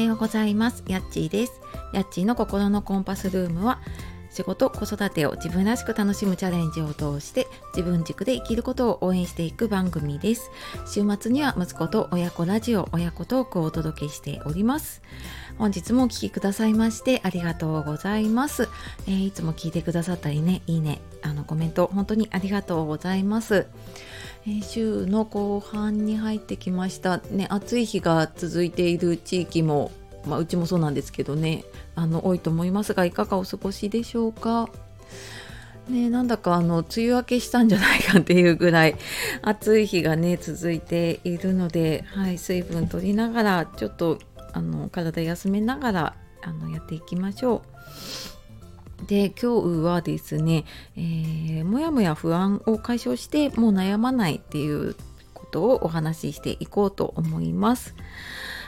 ようございます。やっちーです。やっちーの心のコンパスルームは仕事子育てを自分らしく楽しむチャレンジを通して自分軸で生きることを応援していく番組です。週末には息子と親子ラジオ親子トークをお届けしております。本日もお聴きくださいましてありがとうございます、えー、いつも聞いてくださったりねいいねあのコメント本当にありがとうございますえ、週の後半に入ってきましたね暑い日が続いている地域もまあ、うちもそうなんですけどねあの多いと思いますがいかがお過ごしでしょうか？ね、なんだかあの梅雨明けしたんじゃないかっていうぐらい暑い日がね続いているので、はい、水分取りながらちょっとあの体休めながらあのやっていきましょう。で今日はですね、えー、もやもや不安を解消してもう悩まないっていうことをお話ししていこうと思います。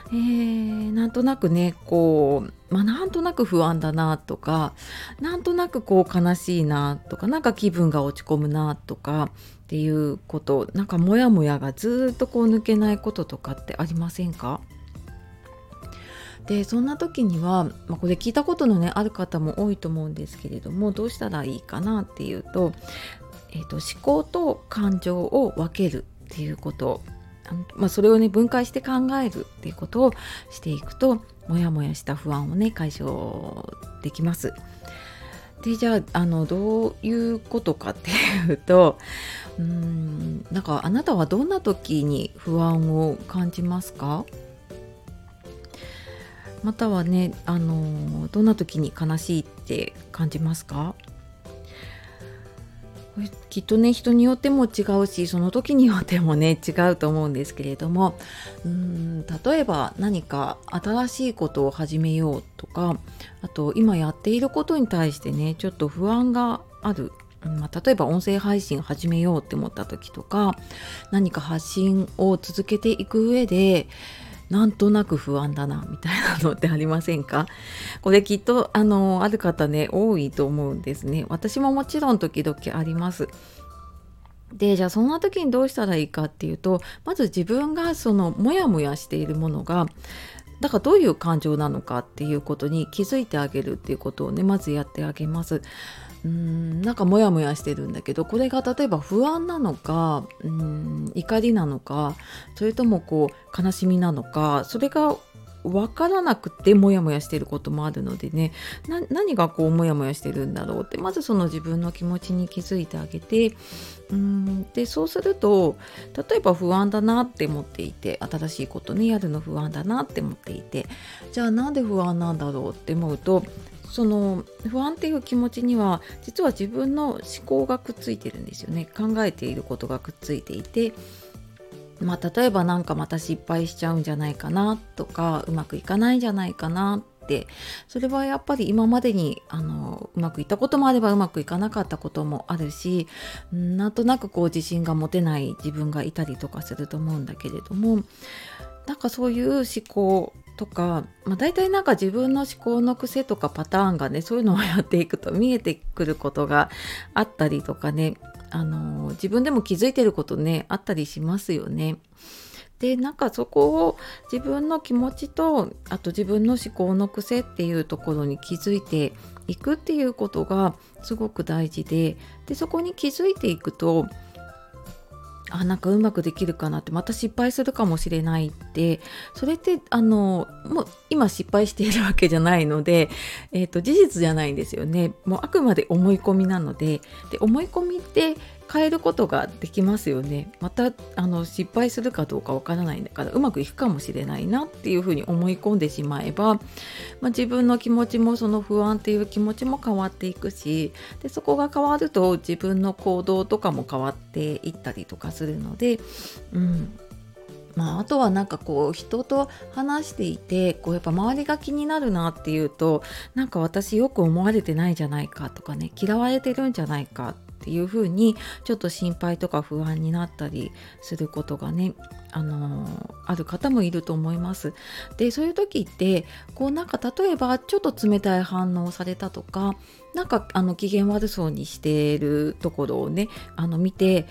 えー、なんとなくねこう、まあ、なんとなく不安だなとかなんとなくこう悲しいなとかなんか気分が落ち込むなとかっていうことなんかモヤモヤがずっとこう抜けないこととかってありませんか？でそんな時には、まあ、これ聞いたことのねある方も多いと思うんですけれどもどうしたらいいかなっていうと,、えーと思考と感情を分けるっていうことまあ、それをね分解して考えるっていうことをしていくとモヤモヤした不安をね解消できます。でじゃああのどういうことかっていうとうんなんかあなたはどんな時に不安を感じますか？またはねあのどんな時に悲しいって感じますか？きっとね人によっても違うしその時によってもね違うと思うんですけれども。うん例えば何か新しいことを始めようとかあと今やっていることに対してねちょっと不安がある。まあ、例えば音声配信始めようって思った時とか何か発信を続けていく上でなんとなく不安だなみたいなのってありませんか？これきっとあのある方ね多いと思うんですね。私ももちろん時々あります。でじゃあそんな時にどうしたらいいかっていうとまず自分がそのモヤモヤしているものがだからどういう感情なのかっていうことに気づいてあげるっていうことをねまずやってあげます。うんなんかモヤモヤしてるんだけどこれが例えば不安なのかうん怒りなのかそれともこう悲しみなのかそれが分からなくてモヤモヤしてることもあるのでね何がこうモヤモヤしてるんだろうってまずその自分の気持ちに気づいてあげてうんでそうすると例えば不安だなって思っていて新しいことねやるの不安だなって思っていてじゃあなんで不安なんだろうって思うとその不安っていう気持ちには実は自分の思考がくっついてるんですよね。考えていることがくっついていて。まあ例えば何かまた失敗しちゃうんじゃないかなとかうまくいかないんじゃないかなって。それはやっぱり今までにあのうまくいったこともあればうまくいかなかったこともあるしなんとなくこう自信が持てない自分がいたりとかすると思うんだけれどもなんかそういう思考とか、まあ、大体なんか自分の思考の癖とかパターンがねそういうのをやっていくと見えてくることがあったりとかねあの自分でも気づいてることねあったりしますよね。でなんかそこを自分の気持ちとあと自分の思考の癖っていうところに気づいていくっていうことがすごく大事ででそこに気づいていくとあなんかうまくできるかなってまた失敗するかもしれないって。それってあのもう今失敗しているわけじゃないので、えーと、事実じゃないんですよね。もうあくまで思い込みなので。で思い込みって変えることができますよね。またあの失敗するかどうかわからないんだからうまくいくかもしれないなっていうふうに思い込んでしまえば、まあ、自分の気持ちもその不安っていう気持ちも変わっていくしでそこが変わると自分の行動とかも変わっていったりとかするので、うん。まあ、あとはなんかこう人と話していてこうやっぱ周りが気になるなっていうとなんか私よく思われてないんじゃないかとかね嫌われてるんじゃないかっていう風にちょっと心配とか不安になったりすることがねあのー、ある方もいると思います。でそういう時ってこうなんか例えばちょっと冷たい反応をされたとかなんかあの機嫌悪そうにしているところをねあの見て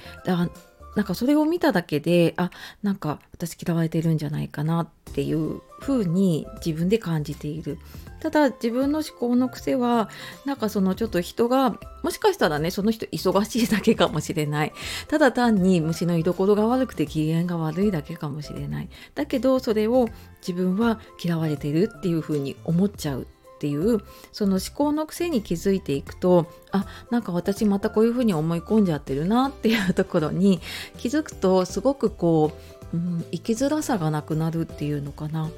なんかそれを見ただけであなんか私嫌われてるんじゃないかなっていう風に自分で感じている。ただ自分の思考の癖はなんかそのちょっと人がもしかしたらねその人忙しいだけかもしれない。ただ単に虫の居所が悪くて機嫌が悪いだけかもしれない。だけどそれを自分は嫌われてるっていう風に思っちゃう。っていうその思考の癖に気づいていくとあなんか私またこういうふうに思い込んじゃってるなっていうところに気づくとすごくこう、うん、生きづらさがなくなるっていうのかな。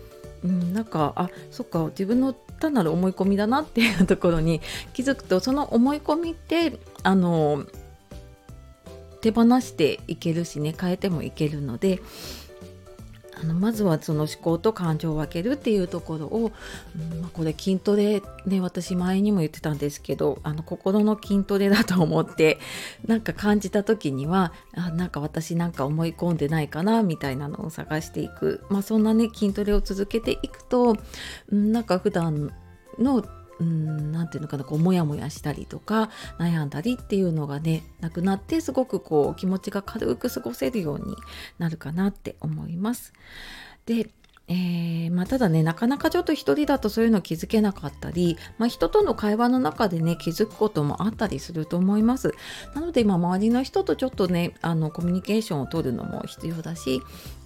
うん、なんかあそっか自分の単なる思い込みだなっていうところに気づくとその思い込みってあの手放していけるしね変えてもいけるのであのまずはその思考と感情を分けるっていうところを、うんまあ、これ筋トレね私前にも言ってたんですけどあの心の筋トレだと思って なんか感じた時にはあなんか私なんか思い込んでないかなみたいなのを探していく、まあ、そんなね筋トレを続けていくと、うん、なんか普段の何て言うのかなこうモヤモヤしたりとか悩んだりっていうのがねなくなってすごくこう気持ちが軽く過ごせるようになるかなって思います。でえー、まあ、ただねなかなかちょっと一人だとそういうの気づけなかったり、まあ、人との会話の中でね気づくこともあったりすると思いますなので、まあ、周りの人とちょっとねあのコミュニケーションを取るのも必要だし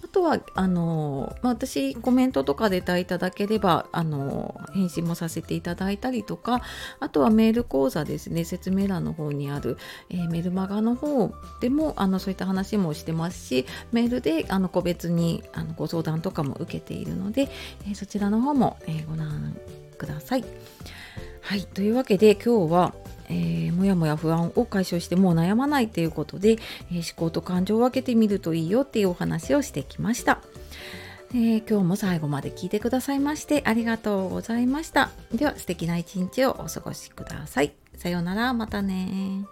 あとはあの、まあ、私コメントとかでいただければあの返信もさせていただいたりとかあとはメール講座ですね説明欄の方にある、えー、メルマガの方でもあのそういった話もしてますしメールであの個別にあのご相談とかも受けているので、えー、そちらの方も、えー、ご覧ください。はいというわけで今日はえー、もやもや不安を解消してもう悩まないということで、えー、思考と感情を分けてみるといいよっていうお話をしてきました。えー、今日も最後まで聞いてくださいましてありがとうございました。では素敵な一日をお過ごしください。さようなら、またね